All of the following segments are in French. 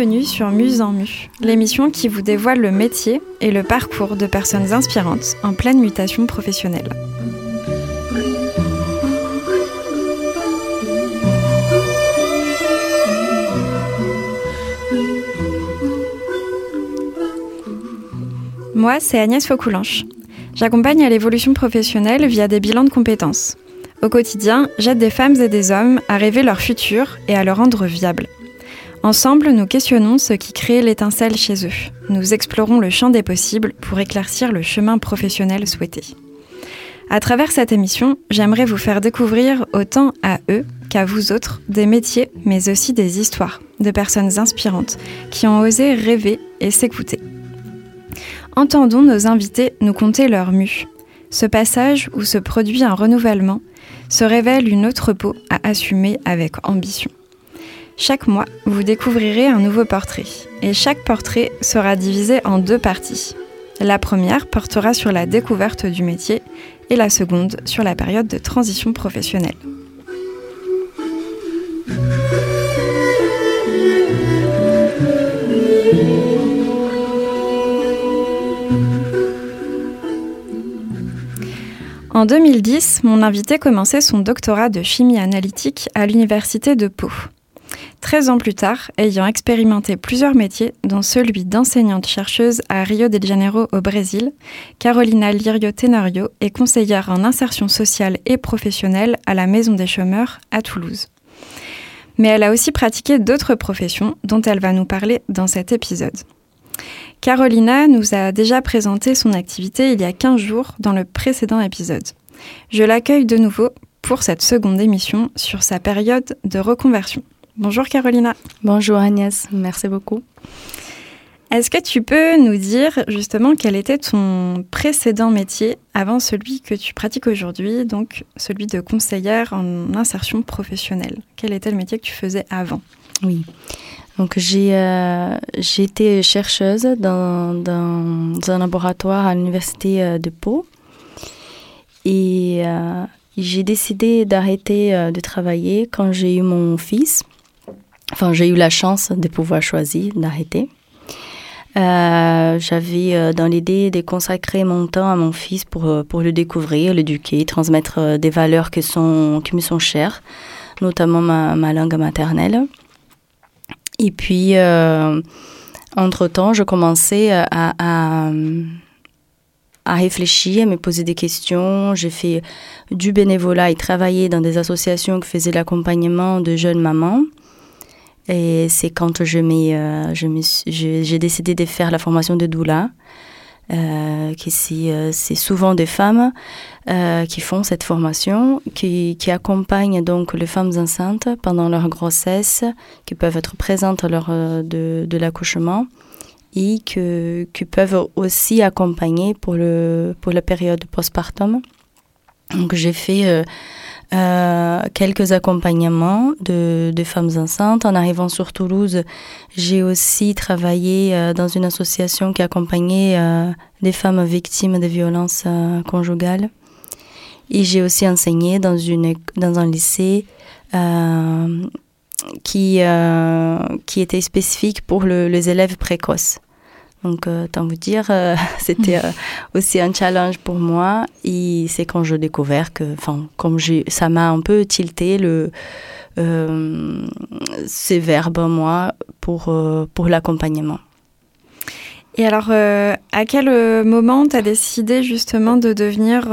Bienvenue sur Muse en Mu, l'émission qui vous dévoile le métier et le parcours de personnes inspirantes en pleine mutation professionnelle. Moi, c'est Agnès Faucoulanche. J'accompagne à l'évolution professionnelle via des bilans de compétences. Au quotidien, j'aide des femmes et des hommes à rêver leur futur et à le rendre viable. Ensemble, nous questionnons ce qui crée l'étincelle chez eux. Nous explorons le champ des possibles pour éclaircir le chemin professionnel souhaité. À travers cette émission, j'aimerais vous faire découvrir autant à eux qu'à vous autres des métiers, mais aussi des histoires de personnes inspirantes qui ont osé rêver et s'écouter. Entendons nos invités nous conter leur mue. Ce passage où se produit un renouvellement se révèle une autre peau à assumer avec ambition. Chaque mois, vous découvrirez un nouveau portrait et chaque portrait sera divisé en deux parties. La première portera sur la découverte du métier et la seconde sur la période de transition professionnelle. En 2010, mon invité commençait son doctorat de chimie analytique à l'Université de Pau. 13 ans plus tard, ayant expérimenté plusieurs métiers, dont celui d'enseignante-chercheuse à Rio de Janeiro au Brésil, Carolina Lirio Tenorio est conseillère en insertion sociale et professionnelle à la Maison des chômeurs à Toulouse. Mais elle a aussi pratiqué d'autres professions dont elle va nous parler dans cet épisode. Carolina nous a déjà présenté son activité il y a 15 jours dans le précédent épisode. Je l'accueille de nouveau pour cette seconde émission sur sa période de reconversion. Bonjour Carolina. Bonjour Agnès, merci beaucoup. Est-ce que tu peux nous dire justement quel était ton précédent métier avant celui que tu pratiques aujourd'hui, donc celui de conseillère en insertion professionnelle? Quel était le métier que tu faisais avant? Oui. Donc j'ai euh, été chercheuse dans, dans, un laboratoire à l'université euh, de Pau et euh, j'ai décidé d'arrêter de travailler quand j'ai eu mon fils Enfin, j'ai eu la chance de pouvoir choisir d'arrêter. Euh, j'avais euh, dans l'idée de consacrer mon temps à mon fils pour, euh, pour le découvrir, l'éduquer, transmettre des valeurs qui, sont, qui me sont chères, notamment ma, ma langue maternelle. Et puis, entre-temps, je commençais à, à, à, réfléchir, à me poser des questions. J'ai fait du bénévolat et travaillé dans des associations qui faisaient l'accompagnement de jeunes mamans. Et c'est quand je euh, j'ai décidé de faire la formation de doula. Euh, euh, c'est souvent des femmes euh, qui font cette formation, qui, accompagnent donc les femmes enceintes pendant leur grossesse, qui peuvent être présentes lors de, de l'accouchement et qui peuvent aussi accompagner pour, le, pour la période postpartum. Donc j'ai fait euh, quelques accompagnements de, de, femmes enceintes. En arrivant sur Toulouse, j'ai aussi travaillé euh, dans une association qui accompagnait euh, des femmes victimes de violences conjugales. Et j'ai aussi enseigné dans, une, dans un lycée qui, qui était spécifique pour le, les élèves précoces. Donc, euh, tant vous dire, euh, c'était euh, aussi un challenge pour moi. Et c'est quand je découvert que, enfin, comme j'ai, ça m'a un peu tilté le, ces verbes, moi, pour, pour l'accompagnement. Et alors, à quel moment tu as décidé justement de devenir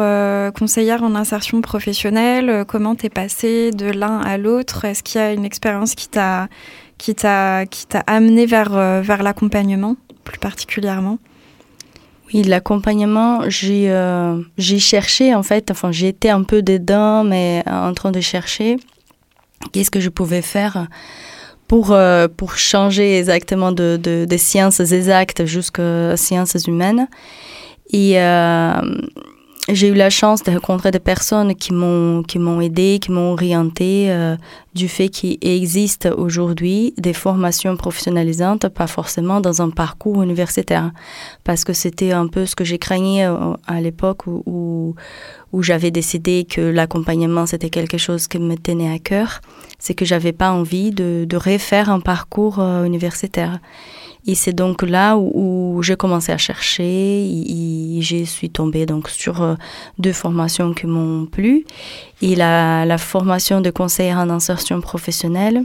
conseillère en insertion professionnelle? Comment t'es passée de l'un à l'autre? Est-ce qu'il y a une expérience qui t'a qui t'a qui t'a amené vers vers l'accompagnement? Plus particulièrement oui, l'accompagnement, j'ai euh, cherché en fait, enfin j'étais un peu dedans, mais en train de chercher qu'est-ce que je pouvais faire pour, euh, pour changer exactement de, de, sciences exactes jusqu'aux sciences humaines. Et euh, j'ai eu la chance de rencontrer des personnes qui m'ont qui m'ont aidé, qui m'ont orienté euh, du fait qu'il existe aujourd'hui des formations professionnalisantes, pas forcément dans un parcours universitaire, parce que c'était un peu ce que j'ai craigné euh, à l'époque où, où, j'avais décidé que l'accompagnement c'était quelque chose qui me tenait à cœur, c'est que j'avais pas envie de, de refaire un parcours euh, universitaire. Et c'est donc là où, j'ai commencé à chercher et, je suis tombée donc sur euh, deux formations qui m'ont plu. Et la, formation de conseillère en insertion professionnelle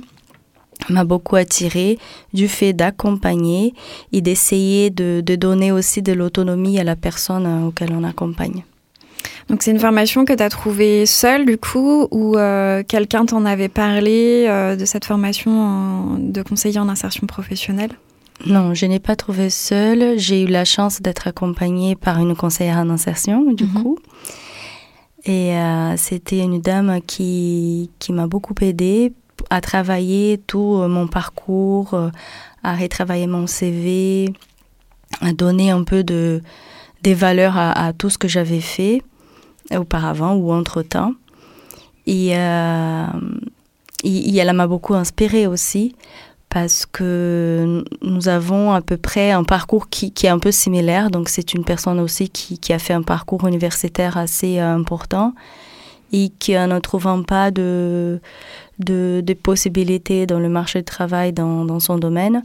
m'a beaucoup attirée du fait d'accompagner et d'essayer de, de, donner aussi de l'autonomie à la personne euh, auquel on accompagne. Donc c'est une formation que tu as trouvée seule du coup ou euh, quelqu'un t'en avait parlé de cette formation de conseiller en insertion professionnelle? Non, je n'ai pas trouvé seule. J'ai eu la chance d'être accompagnée par une conseillère en insertion, du mhm. coup. Et euh, c'était une dame qui, qui m'a beaucoup aidée à travailler tout euh, mon parcours, euh, à retravailler mon CV, à donner un peu de, des valeurs à, tout ce que j'avais fait auparavant ou entre-temps. Et, et elle m'a beaucoup inspirée aussi parce que nous avons à peu près un parcours qui, est un peu similaire. Donc c'est une personne aussi qui, a fait un parcours universitaire assez euh, important et qui euh, ne trouvant pas de, de, possibilités dans le marché du travail dans, son domaine,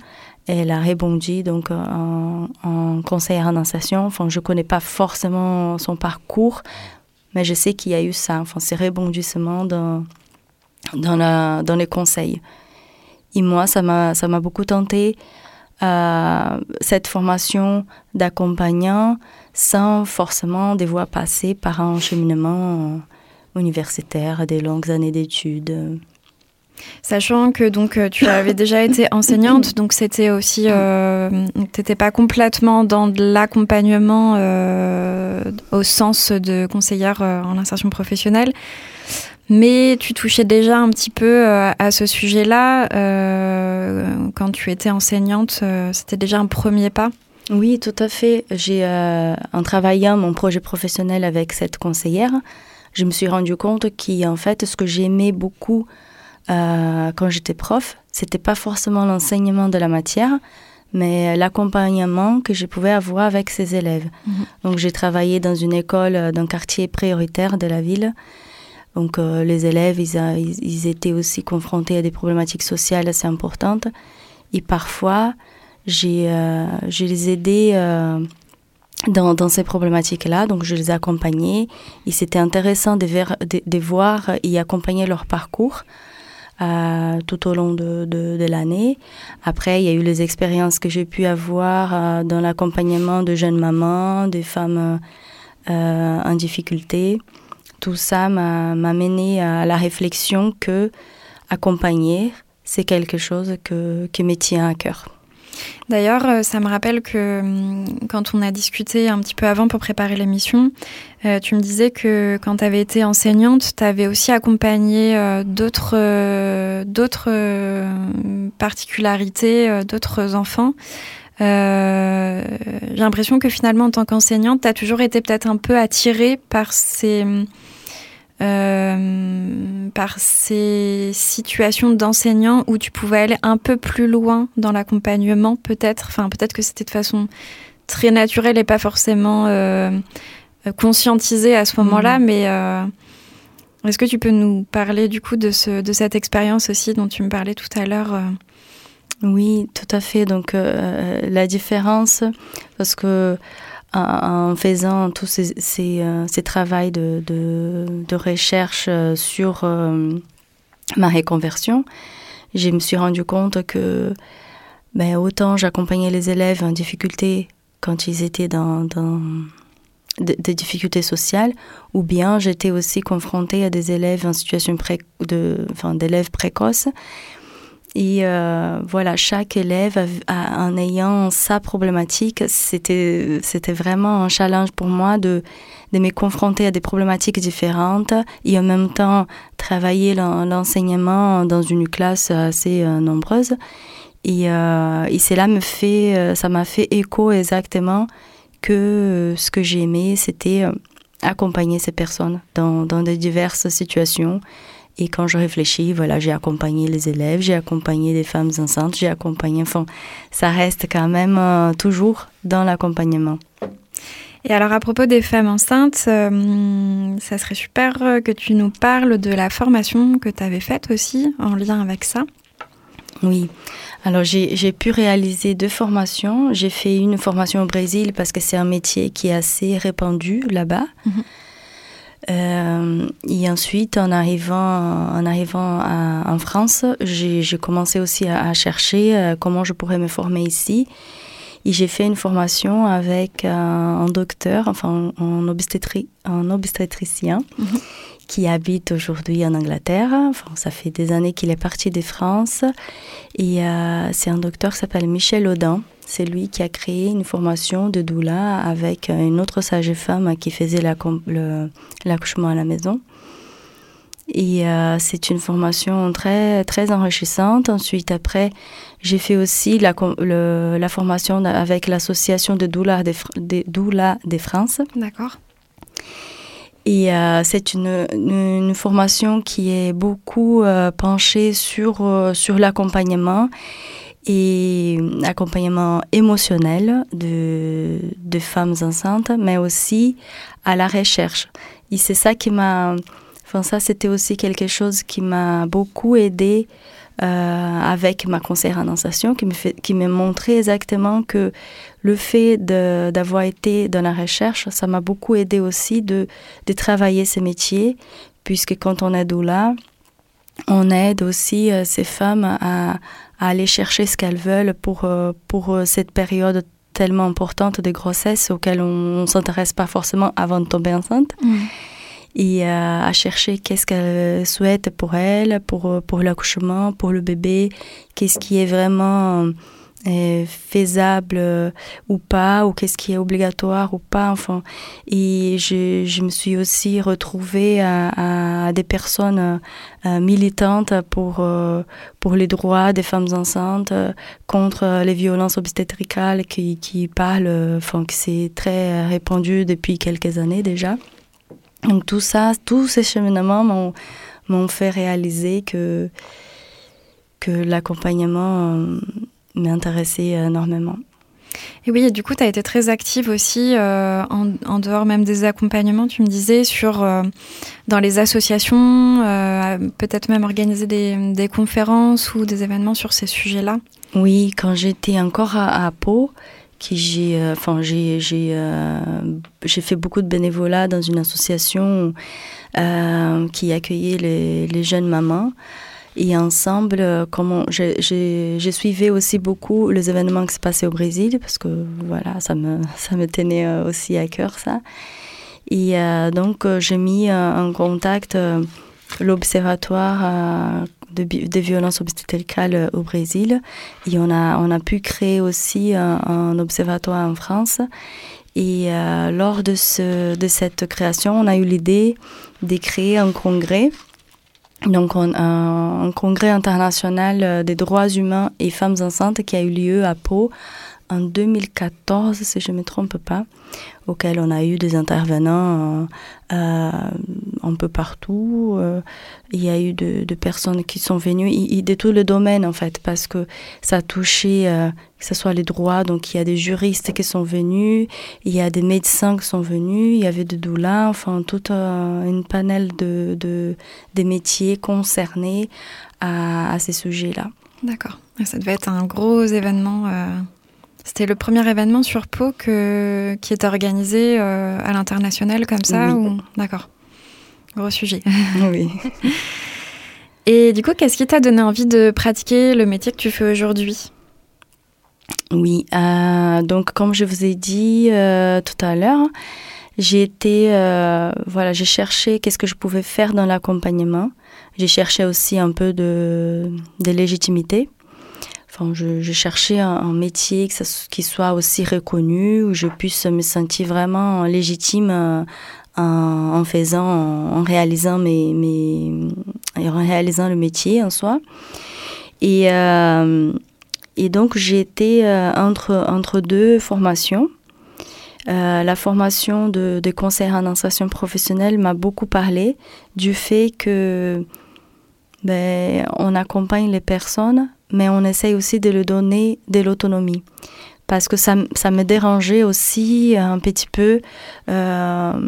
elle a rebondi donc en, en conseillère en insertion. Enfin, je connais pas forcément son parcours, mais je sais qu'il y a eu ça. Enfin, c'est rebondissement dans, dans, la, dans les conseils. Et moi, ça m'a, ça m'a beaucoup tenté euh, cette formation d'accompagnant sans forcément devoir passer par un cheminement universitaire, des longues années d'études. Sachant que donc euh, tu avais déjà été enseignante, donc c'était aussi, euh, t'étais pas complètement dans l'accompagnement euh, au sens de conseillère en insertion professionnelle. Mais tu touchais déjà un petit peu euh, à ce sujet-là euh, quand tu étais enseignante. Euh, c'était déjà un premier pas? Oui, tout à fait. J'ai, en travaillant mon projet professionnel avec cette conseillère, je me suis rendu compte qu'en fait, ce que j'aimais beaucoup quand j'étais prof, c'était pas forcément l'enseignement de la matière, mais l'accompagnement que je pouvais avoir avec ces élèves. Mhm. Donc, j'ai travaillé dans une école d'un quartier prioritaire de la ville donc euh, les élèves, ils, étaient aussi confrontés à des problématiques sociales assez importantes. Et parfois, j'ai euh, les aidés euh, dans, ces problématiques-là. Donc je les accompagnais. Et c'était intéressant de, voir et accompagner leur parcours. tout au long de, l'année. Après, il y a eu les expériences que j'ai pu avoir dans l'accompagnement de jeunes mamans, des femmes en difficulté tout ça m'a mené à la réflexion que accompagner, c'est quelque chose que, qui me tient à cœur. D'ailleurs, euh, ça me rappelle que hum, quand on a discuté un petit peu avant pour préparer l'émission, euh, tu me disais que quand tu avais été enseignante, tu avais aussi accompagné euh, d'autres d'autres particularités, d'autres enfants. J'ai l'impression que finalement, en tant qu'enseignante, tu as toujours été peut-être un peu attirée par ces euh, par ces situations d'enseignants où tu pouvais aller un peu plus loin dans l'accompagnement, peut-être. Enfin, peut-être que c'était de façon très naturelle et pas forcément euh, conscientisée à ce moment-là, mmh. mais euh, est-ce que tu peux nous parler du coup de, ce, de cette expérience aussi dont tu me parlais tout à l'heure Oui, tout à fait. Donc la différence, parce que en faisant tous ces, euh, travaux de, recherche euh, sur euh, ma réconversion, je me suis rendu compte que ben, autant j'accompagnais les élèves en difficulté quand ils étaient dans, des difficultés sociales, ou bien j'étais aussi confrontée à des élèves en situation pré d'élèves précoces et euh, voilà, chaque élève, en ayant sa problématique, c'était, vraiment un challenge pour moi de, de me confronter à des problématiques différentes et en même temps travailler l'enseignement dans une classe assez euh, nombreuse. Et, euh, et cela me fait, ça m'a fait écho exactement que ce que j'aimais, c'était accompagner ces personnes dans, dans de diverses situations. Et quand je réfléchis, voilà, j'ai accompagné les élèves, j'ai accompagné des femmes enceintes, j'ai accompagné, enfin, ça reste quand même euh, toujours dans l'accompagnement. Et alors à propos des femmes enceintes, euh, ça serait super que tu nous parles de la formation que tu avais faite aussi en lien avec ça. Oui, alors j'ai pu réaliser deux formations. J'ai fait une formation au Brésil parce que c'est un métier qui est assez répandu là-bas. Mhm. Euh, et ensuite, en arrivant, en, arrivant en France, j'ai commencé aussi à, chercher euh, comment je pourrais me former ici. Et j'ai fait une formation avec un, docteur, enfin un obstétricien, mhm. Qui habite aujourd'hui en Angleterre. Enfin, ça fait des années qu'il est parti de France. Et euh, c'est un docteur qui s'appelle Michel Audin. C'est lui qui a créé une formation de doula avec une autre sage-femme qui faisait l'accouchement à la maison. Et euh, c'est une formation très, très enrichissante. Ensuite, après, j'ai fait aussi la, formation avec l'association de doula de, de, de France. D'accord. Et euh, c'est une, formation qui est beaucoup euh, penchée sur, sur l'accompagnement et accompagnement émotionnel de, de femmes enceintes, mais aussi à la recherche. Et c'est ça qui m'a... Enfin, ça, c'était aussi quelque chose qui m'a beaucoup aidé euh, avec ma conseillère en anciation, qui me fait, qui m'a montré exactement que le fait d'avoir été dans la recherche, ça m'a beaucoup aidé aussi de, travailler ces métiers, puisque quand on est doula, on aide aussi euh, ces femmes à, aller chercher ce qu'elles veulent pour, euh, pour euh, cette période tellement importante de grossesse auquel on ne s'intéresse pas forcément avant de tomber enceinte. Mm. Et euh, à chercher qu'est-ce qu'elles souhaitent pour elles, pour, pour l'accouchement, pour le bébé, qu'est-ce qui est vraiment faisable euh, ou pas, ou qu'est-ce qui est obligatoire ou pas. Enfin, et je, je me suis aussi retrouvée à, des personnes euh, militantes pour, euh, pour les droits des femmes enceintes, contre les violences obstétricales qui, qui parlent, enfin, que c'est très répandu depuis quelques années déjà. Donc tout ça, tous ces cheminements m'ont fait réaliser que, que l'accompagnement m'intéressait énormément. Et oui, et du coup, tu as été très active aussi, euh, en, dehors même des accompagnements, tu me disais, sur, euh, dans les associations, euh, peut-être même organiser des, des, conférences ou des événements sur ces sujets-là. Oui, quand j'étais encore à, Pau, j'ai enfin j'ai j'ai fait beaucoup de bénévolat dans une association qui accueillait les, jeunes mamans et ensemble, euh, comment j'ai suivi aussi beaucoup les événements qui se passaient au Brésil parce que voilà, ça me ça me tenait euh, aussi à cœur ça. Et euh, donc j'ai mis en contact l'observatoire des violences obstétricales au Brésil et on a on a pu créer aussi un, observatoire en France. Et lors de, ce, de cette création, on a eu l'idée de créer un congrès donc un, congrès international euh, des droits humains et femmes enceintes qui a eu lieu à Pau en 2014, si je ne me trompe pas, auquel on a eu des intervenants euh, euh, un peu partout. Euh, il y a eu de, de personnes qui sont venues et, de tous les domaines, en fait, parce que ça a touché, que ce soit les droits, donc il y a des juristes qui sont venus, il y a des médecins qui sont venus, il y avait des doulas, enfin, toute une panel de, de, des métiers concernés à, à ces sujets-là. D'accord. Ça devait être un gros événement c'était le premier événement sur Pau que, qui est organisé euh, à l'international comme ça ou... D'accord. Gros sujet. Oui. Et du coup, qu'est-ce qui t'a donné envie de pratiquer le métier que tu fais aujourd'hui? Oui, euh, donc comme je vous ai dit euh, tout à l'heure, j'ai été, voilà, j'ai cherché qu'est-ce que je pouvais faire dans l'accompagnement. J'ai cherché aussi un peu de, de légitimité je, cherchais un, métier qui soit aussi reconnu, où je puisse me sentir vraiment légitime euh, en, faisant, en, réalisant mes, en réalisant le métier en soi. Et, euh, donc été euh, entre, entre deux formations. la formation de, de conseillère en insertion professionnelle m'a beaucoup parlé du fait que ben, on accompagne les personnes, mais on essaye aussi de leur donner de l'autonomie. Parce que ça, ça, me dérangeait aussi un petit peu euh,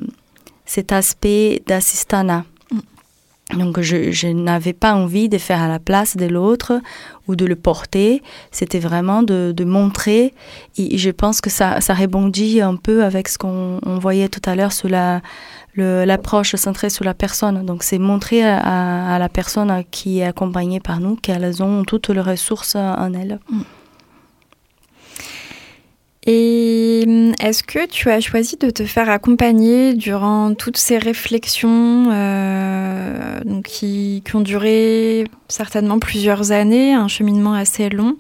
cet aspect d'assistanat. Donc je, je n'avais pas envie de faire à la place de l'autre ou de le porter. C'était vraiment de, de, montrer. Et je pense que ça, ça rebondit un peu avec ce qu'on voyait tout à l'heure sur la, l'approche centrée sur la personne. Donc, c'est montrer à, la personne qui est accompagnée par nous qu'elles ont toutes les ressources en elles. Mm. Et mm, est-ce que tu as choisi de te faire accompagner durant toutes ces réflexions euh, donc qui, ont duré certainement plusieurs années, un cheminement assez long?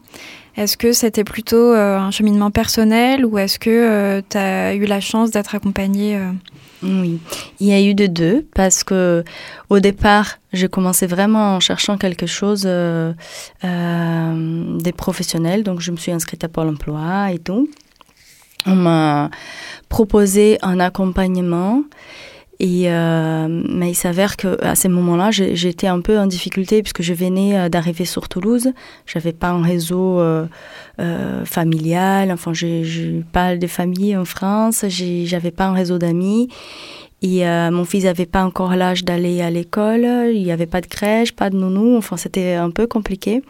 Est-ce que c'était plutôt euh, un cheminement personnel ou est-ce que euh, tu as eu la chance d'être accompagnée oui, il y a eu de deux parce que au départ, j'ai commencé vraiment en cherchant quelque chose des professionnels, donc je me suis inscrite à Pôle Emploi et tout. On m'a proposé un accompagnement et euh, mais il s'avère que à ces moments-là, j'étais un peu en difficulté puisque je venais euh, d'arriver sur Toulouse. J'avais pas un réseau euh, familial. Enfin, je pas de famille en France. J'avais pas un réseau d'amis. Et euh, mon fils n'avait pas encore l'âge d'aller à l'école. Il n'y avait pas de crèche, pas de nounou. Enfin, c'était un peu compliqué.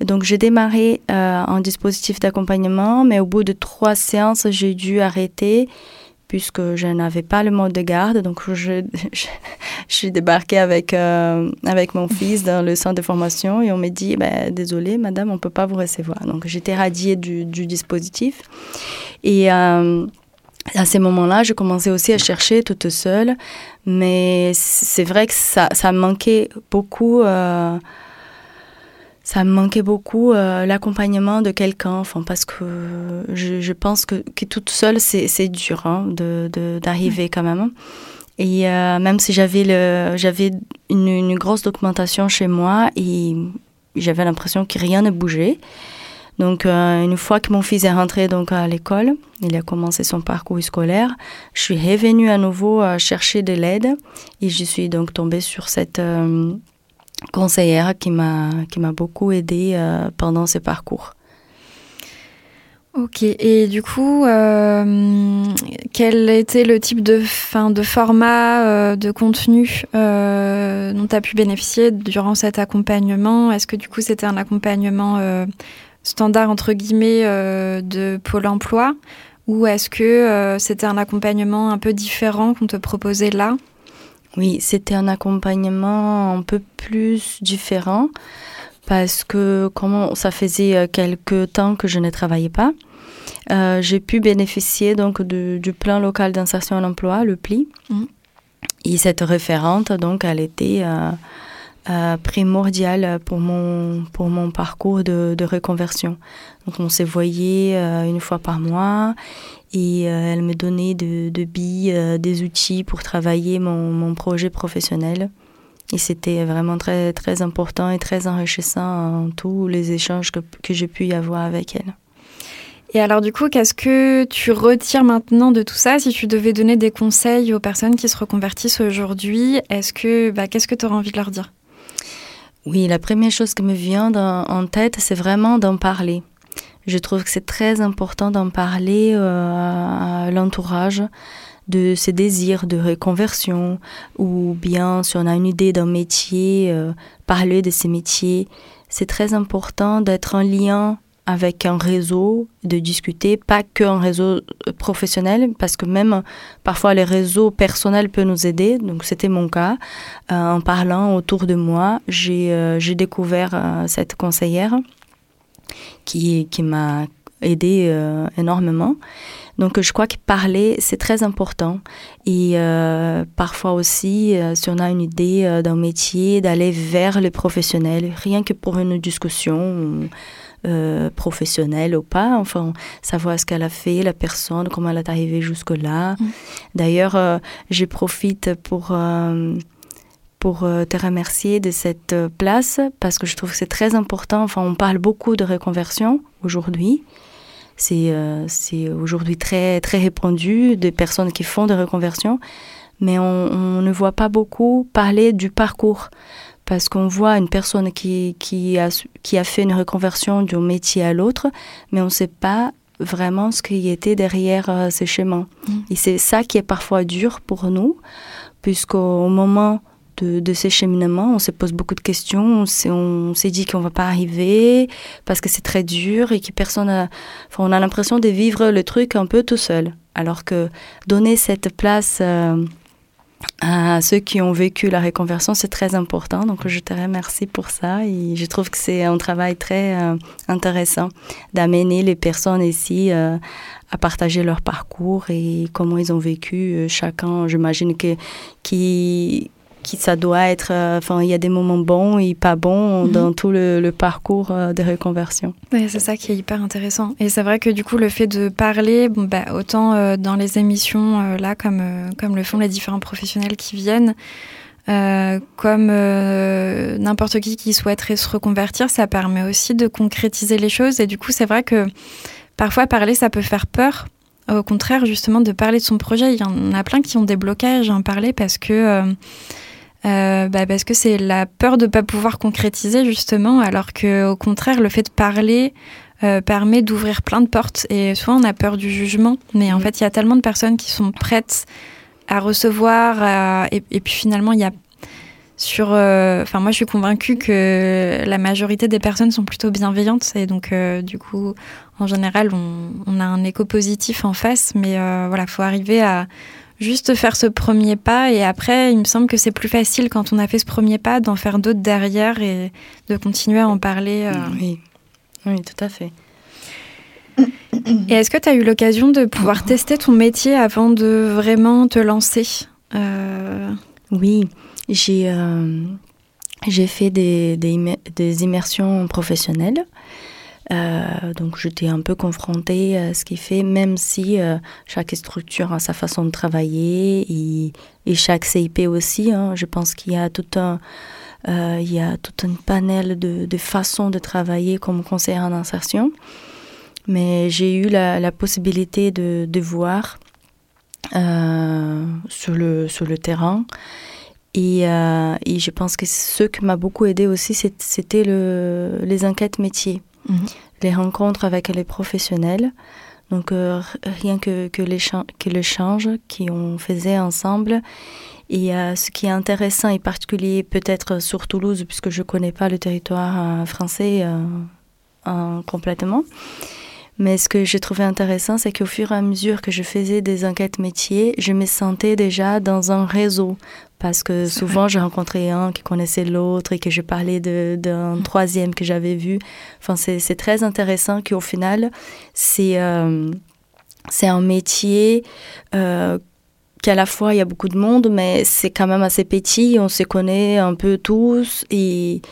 Donc, j'ai démarré un dispositif d'accompagnement, mais au bout de trois séances, j'ai dû arrêter puisque je n'avais pas le mode de garde. Donc, je, suis débarquée avec, euh, avec mon fils dans le centre de formation et on m'a dit, ben, désolé, madame, on ne peut pas vous recevoir. Donc, j'étais radiée du, du, dispositif. Et euh, à ces moments-là, je commençais aussi à chercher toute seule. Mais c'est vrai que ça, ça manquait beaucoup. Euh, ça me manquait beaucoup euh, l'accompagnement de quelqu'un, enfin, parce que je, je pense que, que, toute seule, c'est dur hein, d'arriver de, quand même. Et euh, même si j'avais une, une grosse documentation chez moi et j'avais l'impression que rien ne bougeait. Donc, euh, une fois que mon fils est rentré donc à l'école, il a commencé son parcours scolaire, je suis revenue à nouveau chercher de l'aide et je suis donc tombée sur cette conseillère qui m'a beaucoup aidée euh, pendant ce parcours. Ok, et du coup, euh, quel était le type de, fin, de format, euh, de contenu dont tu as pu bénéficier durant cet accompagnement? Est-ce que du coup c'était un accompagnement standard, entre guillemets, de Pôle Emploi Ou est-ce que c'était un accompagnement un peu différent qu'on te proposait là? Oui, c'était un accompagnement un peu plus différent parce que comme ça faisait euh, quelques temps que je ne travaillais pas, euh, j'ai pu bénéficier donc du plan local d'insertion à l'emploi, le PLI. Mmh. Et cette référente, donc, elle était euh, euh, primordiale pour mon, pour mon parcours de, reconversion. Donc, on s'est voyé une fois par mois et euh, elle me donnait de, de billes, euh, des outils pour travailler mon, mon projet professionnel. Et c'était vraiment très, très important et très enrichissant en tous les échanges que, que j'ai pu y avoir avec elle. Et alors du coup, qu'est-ce que tu retires maintenant de tout ça? Si tu devais donner des conseils aux personnes qui se reconvertissent aujourd'hui, est-ce que bah, qu'est-ce que tu aurais envie de leur dire? Oui, la première chose qui me vient en tête, c'est vraiment d'en parler. Je trouve que c'est très important d'en parler euh, à l'entourage de ses désirs de reconversion ou bien si on a une idée d'un métier, euh, parler de ces métiers. C'est très important d'être en lien avec un réseau, de discuter, pas qu'un réseau professionnel, parce que même parfois les réseaux personnels peuvent nous aider. Donc c'était mon cas. Euh, en parlant autour de moi, j'ai découvert cette conseillère qui, qui m'a aidé euh, énormément. Donc je crois que parler, c'est très important. Et euh, parfois aussi, euh, si on a une idée d'un métier, d'aller vers les professionnels, rien que pour une discussion professionnelle ou pas, enfin, savoir ce qu'elle a fait, la personne, comment elle est arrivée jusque-là. Mm. D'ailleurs, je profite pour pour euh, te remercier de cette euh, place parce que je trouve que c'est très important. Enfin, on parle beaucoup de reconversion aujourd'hui. c'est c'est aujourd'hui très très répandu des personnes qui font des reconversions, mais on, ne voit pas beaucoup parler du parcours parce qu'on voit une personne qui, qui, a, qui a fait une reconversion d'un métier à l'autre, mais on ne sait pas vraiment ce qui était derrière euh, ce chemin. Mm. Et c'est ça qui est parfois dur pour nous, puisqu'au moment de, de, ces cheminements, on se pose beaucoup de questions, on s'est dit qu'on ne va pas arriver parce que c'est très dur et que personne a, enfin, on a l'impression de vivre le truc un peu tout seul. Alors que donner cette place euh, à ceux qui ont vécu la réconversion, c'est très important. Donc, je te remercie pour ça. Et je trouve que c'est un travail très euh, intéressant d'amener les personnes ici euh, à partager leur parcours et comment ils ont vécu. Euh, chacun, j'imagine que qui qui ça doit être, euh, enfin, il y a des moments bons et pas bons mhm. dans tout le, parcours euh, de reconversion. Oui, c'est ça qui est hyper intéressant. Et c'est vrai que du coup, le fait de parler, bon, bah, autant euh, dans les émissions là, comme, comme le font les différents professionnels qui viennent, comme n'importe qui qui souhaiterait se reconvertir, ça permet aussi de concrétiser les choses. Et du coup, c'est vrai que parfois parler, ça peut faire peur. Au contraire, justement, de parler de son projet, il y en a plein qui ont des blocages à en parler parce que euh, bah parce que c'est la peur de ne pas pouvoir concrétiser justement, alors que au contraire, le fait de parler euh, permet d'ouvrir plein de portes. Et souvent, on a peur du jugement, mais en mm. fait, il y a tellement de personnes qui sont prêtes à recevoir, et, puis finalement, il y a sur. Euh, enfin, moi, je suis convaincue que la majorité des personnes sont plutôt bienveillantes, et donc, du coup, en général, on, on, a un écho positif en face, mais voilà, faut arriver à juste faire ce premier pas et après, il me semble que c'est plus facile quand on a fait ce premier pas d'en faire d'autres derrière et de continuer à en parler. Euh. Oui. oui, tout à fait. Et est-ce que tu as eu l'occasion de pouvoir tester ton métier avant de vraiment te lancer euh? Oui, j'ai euh, j'ai fait des, des, des, immersions professionnelles. Euh, donc j'étais un peu confrontée à ce qui fait, même si euh, chaque structure a sa façon de travailler et, chaque CIP aussi. Hein, je pense qu'il y a tout un, euh, panel de, façons de travailler comme conseiller en insertion. Mais j'ai eu la, possibilité de, voir sur, le, terrain. Et, je pense que ce qui m'a beaucoup aidé aussi, c'était le, les enquêtes métiers. Mhm. Les rencontres avec les professionnels. Donc, euh, rien que, que, les que le change qu'on faisait ensemble. Et euh, ce qui est intéressant et particulier, peut-être sur Toulouse, puisque je ne connais pas le territoire euh, français complètement, mais ce que j'ai trouvé intéressant, c'est qu'au fur et à mesure que je faisais des enquêtes métiers, je me sentais déjà dans un réseau parce que souvent j'ai rencontré un qui connaissait l'autre et que je parlais d'un mm. troisième que j'avais vu. Enfin, c'est très intéressant qu'au final, c'est euh, un métier euh, qu'à la fois il y a beaucoup de monde, mais c'est quand même assez petit, on se connaît un peu tous et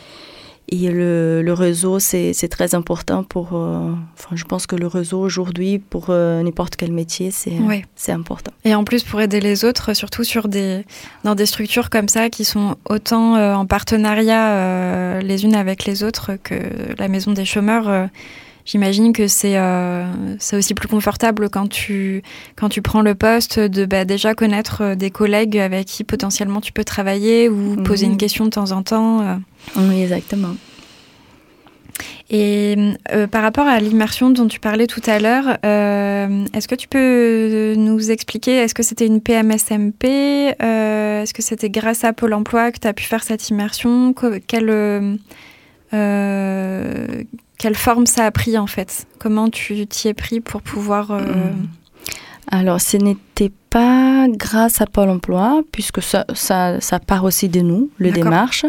et le, le réseau, c'est très important pour. Euh, enfin, je pense que le réseau aujourd'hui, pour euh, n'importe quel métier, c'est c'est important. Et en plus, pour aider les autres, surtout sur des, dans des structures comme ça qui sont autant euh, en partenariat les unes avec les autres que la Maison des chômeurs. J'imagine que c'est c'est aussi plus confortable quand tu, quand tu prends le poste de bah, déjà connaître des collègues avec qui potentiellement tu peux travailler ou poser une question de temps en temps. Oui, exactement. Et euh, par rapport à l'immersion dont tu parlais tout à l'heure, euh, est-ce que tu peux nous expliquer, est-ce que c'était une PMSMP euh, Est-ce que c'était grâce à Pôle Emploi que tu as pu faire cette immersion? Quelle, quelle forme ça a pris en fait? Comment tu t'y es pris pour pouvoir... Hmm. Alors, ce n'était pas grâce à Pôle Emploi, puisque ça, ça, ça part aussi de nous, le démarche.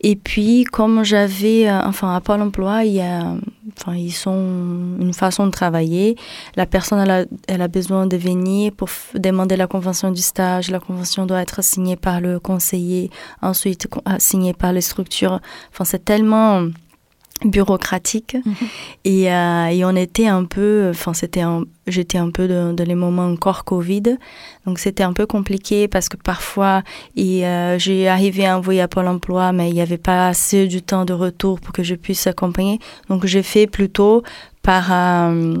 Et puis, comme j'avais, euh, enfin, à Pôle emploi, il y a, enfin, ils sont une façon de travailler. La personne, elle a, elle a besoin de venir pour demander la convention du stage. La convention doit être signée par le conseiller, ensuite signée par les structures. Enfin, c'est tellement bureaucratique mhm. et, euh, et, on était un peu enfin c'était j'étais un peu dans, les moments encore Covid donc c'était un peu compliqué parce que parfois et euh, j'ai arrivé à envoyer à Pôle Emploi mais il n'y avait pas assez du temps de retour pour que je puisse accompagner donc j'ai fait plutôt par euh,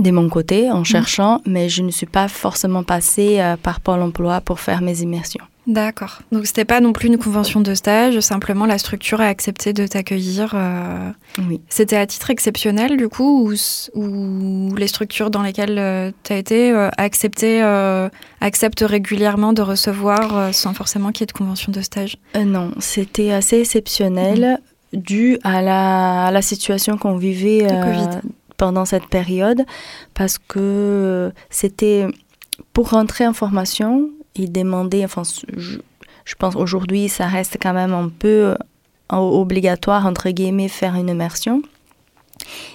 de mon côté en cherchant, mais je ne suis pas forcément passée par Pôle emploi pour faire mes immersions. D'accord. Donc c'était pas non plus une convention de stage, simplement la structure a accepté de t'accueillir. Euh, oui. C'était à titre exceptionnel du coup, ou, les structures dans lesquelles euh, tu as été euh, acceptées, acceptent régulièrement de recevoir sans forcément qu'il y ait de convention de stage? Non, c'était assez exceptionnel mmh. dû à la, à la situation qu'on vivait pendant cette période, parce que c'était pour rentrer en formation, il demandait, enfin, je, pense aujourd'hui, ça reste quand même un peu euh, obligatoire, entre guillemets, faire une immersion.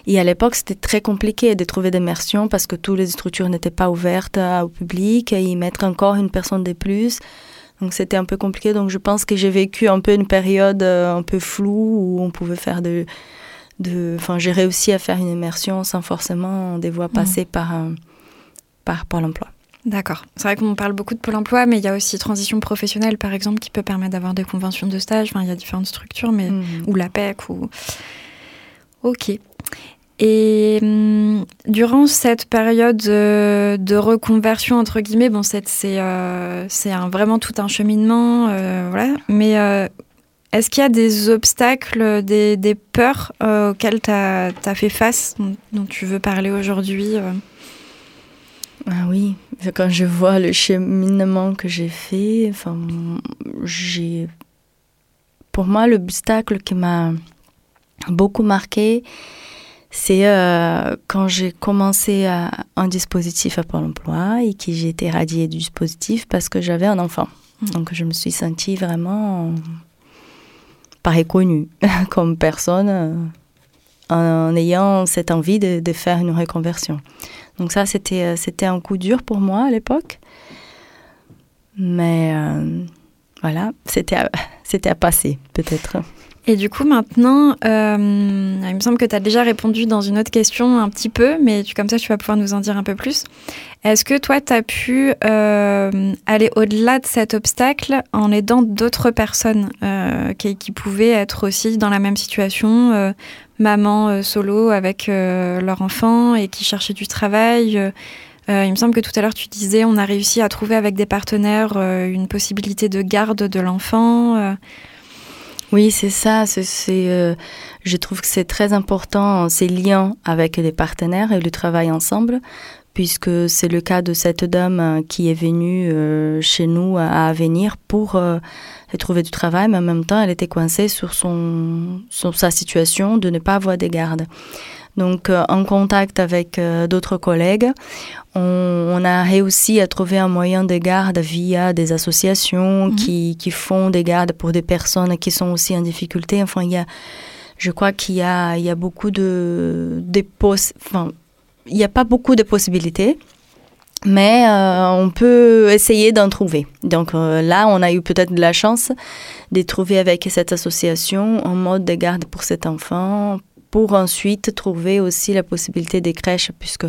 Et à l'époque, c'était très compliqué de trouver d'immersion parce que toutes les structures n'étaient pas ouvertes euh, au public et y mettre encore une personne de plus. Donc c'était un peu compliqué. Donc je pense que j'ai vécu un peu une période euh, un peu floue où on pouvait faire de... de enfin, j'ai réussi à faire une immersion sans forcément des voies mmh. passer par, par Pôle emploi. D'accord. C'est vrai qu'on parle beaucoup de Pôle emploi, mais il y a aussi transition professionnelle, par exemple, qui peut permettre d'avoir des conventions de stage. Enfin, il y a différentes structures, mais mhm. ou l'APEC. Ou... Ok. Et hum, durant cette période de, reconversion, entre guillemets, bon, c'est euh, vraiment tout un cheminement, euh, voilà. Mais euh, est-ce qu'il y a des obstacles, des, des peurs auxquelles tu as, fait face, dont, tu veux parler aujourd'hui ah oui, quand je vois le cheminement que j'ai fait, enfin, j'ai, pour moi, l'obstacle qui m'a beaucoup marqué, c'est euh, quand j'ai commencé un dispositif à Pôle emploi et que j'ai été radiée du dispositif parce que j'avais un enfant. Mmh. Donc je me suis sentie vraiment pas reconnue comme personne euh, en, ayant cette envie de, de, faire une reconversion. Donc ça, c'était, euh, c'était un coup dur pour moi à l'époque. Mais euh, voilà, c'était à, à passer peut-être. Et du coup, maintenant, euh, il me semble que tu as déjà répondu dans une autre question un petit peu, mais tu, comme ça, tu vas pouvoir nous en dire un peu plus. Est-ce que toi, tu as pu aller au-delà de cet obstacle en aidant d'autres personnes qui, pouvaient être aussi dans la même situation, maman euh, solo avec euh, leur enfant et qui cherchait du travail. Euh, il me semble que tout à l'heure tu disais on a réussi à trouver avec des partenaires une possibilité de garde de l'enfant. Oui, c'est ça. Je trouve que c'est très important ces liens avec les partenaires et le travail ensemble, puisque c'est le cas de cette dame qui est venue chez nous à, venir pour trouvait du travail, mais en même temps, elle était coincée sur, son, sur sa situation de ne pas avoir des gardes. Donc, euh, en contact avec euh, d'autres collègues, on, a réussi à trouver un moyen de garde via des associations mhm. qui, qui, font des gardes pour des personnes qui sont aussi en difficulté. Enfin, il y a, je crois qu'il y a, il y a beaucoup de, de enfin, il n'y a pas beaucoup de possibilités mais euh, on peut essayer d'en trouver. Donc euh, là, on a eu peut-être de la chance de trouver avec cette association un mode de garde pour cet enfant, pour ensuite trouver aussi la possibilité des crèches, puisque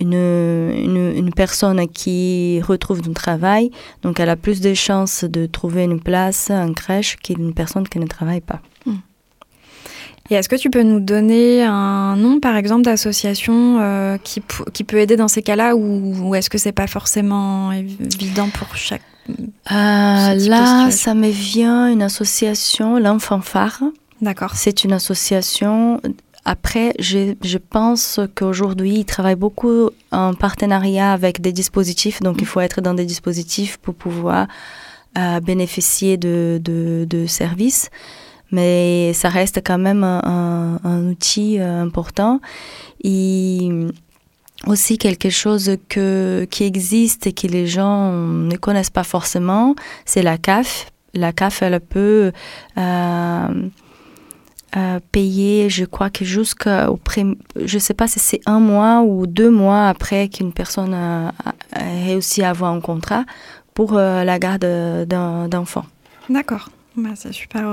une, une, une, personne qui retrouve du travail, donc elle a plus de chances de trouver une place en crèche qu'une personne qui ne travaille pas. Et est-ce que tu peux nous donner un nom, par exemple, d'association euh, qui, qui, peut aider dans ces cas-là ou, est-ce que c'est pas forcément évident pour chaque. Euh, là, ça me vient une association, l'Enfant Phare. D'accord. C'est une association. Après, je, je pense qu'aujourd'hui, ils travaillent beaucoup en partenariat avec des dispositifs. Donc, il faut être dans des dispositifs pour pouvoir euh, bénéficier de, de, de services mais ça reste quand même un, outil euh, important. Et aussi quelque chose que, qui existe et que les gens ne connaissent pas forcément, c'est la CAF. La CAF, elle peut euh, euh, payer, je crois que jusqu'au je ne sais pas si c'est un mois ou deux mois après qu'une personne a, réussi à avoir un contrat pour la garde d'enfants. D'accord, bah, c'est super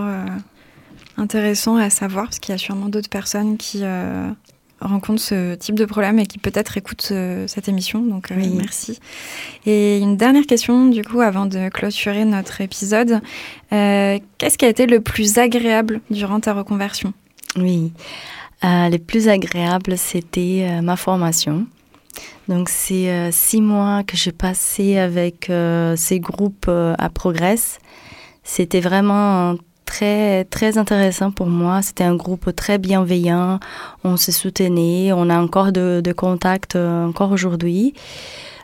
intéressant à savoir, parce qu'il y a sûrement d'autres personnes qui euh, rencontrent ce type de problème et qui peut-être écoutent euh, cette émission. Donc euh, merci. Et une dernière question, du coup, avant de clôturer notre épisode. Qu'est-ce qui a été le plus agréable durant ta reconversion? Oui. les plus agréables, c'était ma formation. Donc c'est six mois que j'ai passé avec ces groupes à Progress. C'était vraiment très très intéressant pour moi. C'était un groupe très bienveillant. On se soutenait. On a encore de, de contacts encore aujourd'hui.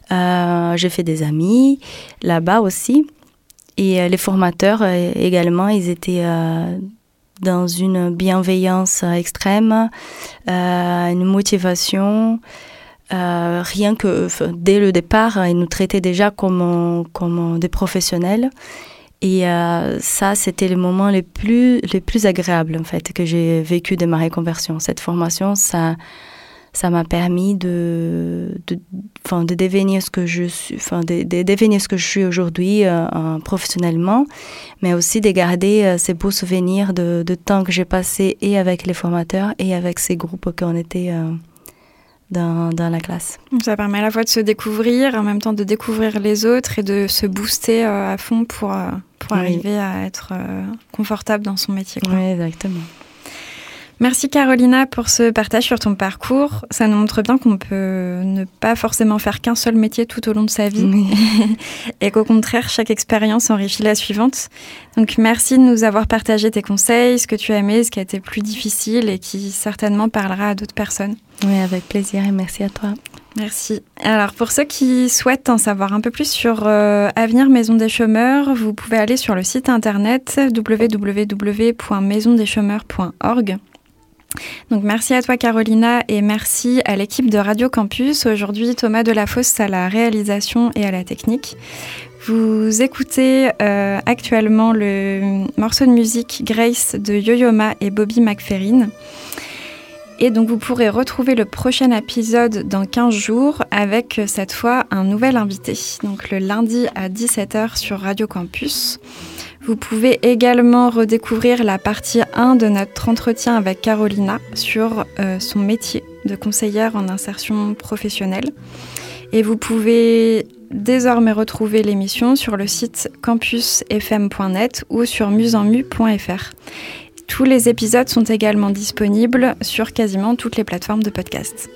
j'ai fait des amis là-bas aussi. Et les formateurs également, ils étaient dans une bienveillance extrême, euh, une motivation. Euh, rien que dès le départ, ils nous traitaient déjà comme, comme des professionnels. Et euh, ça, c'était le moment les plus, les plus agréables en fait que j'ai vécu de ma réconversion. Cette formation, ça, ça m'a permis de, de, de devenir ce que je suis, de, de devenir ce que je suis aujourd'hui euh, professionnellement, mais aussi de garder euh, ces beaux souvenirs de, de temps que j'ai passé et avec les formateurs et avec ces groupes qu'on était euh, dans, dans, la classe. Ça permet à la fois de se découvrir, en même temps de découvrir les autres et de se booster à fond pour, pour arriver à être confortable dans son métier. Quoi. Oui, exactement. Merci Carolina pour ce partage sur ton parcours. Ça nous montre bien qu'on peut ne pas forcément faire qu'un seul métier tout au long de sa vie et qu'au contraire, chaque expérience enrichit la suivante. Donc merci de nous avoir partagé tes conseils, ce que tu as aimé, ce qui a été plus difficile et qui certainement parlera à d'autres personnes. Oui, avec plaisir et merci à toi. Merci. Alors pour ceux qui souhaitent en savoir un peu plus sur euh, Avenir Maison des Chômeurs, vous pouvez aller sur le site internet www.maisondeschômeurs.org. Donc merci à toi Carolina et merci à l'équipe de Radio Campus. Aujourd'hui Thomas Delafosse à la réalisation et à la technique. Vous écoutez euh, actuellement le morceau de musique Grace de Yo-Yo et Bobby McFerrin. Et donc vous pourrez retrouver le prochain épisode dans 15 jours avec euh, cette fois un nouvel invité. Donc le lundi à 17h sur Radio Campus. Vous pouvez également redécouvrir la partie 1 de notre entretien avec Carolina sur euh, son métier de conseillère en insertion professionnelle. Et vous pouvez désormais retrouver l'émission sur le site campusfm.net ou sur musenmu.fr. Tous les épisodes sont également disponibles sur quasiment toutes les plateformes de podcast.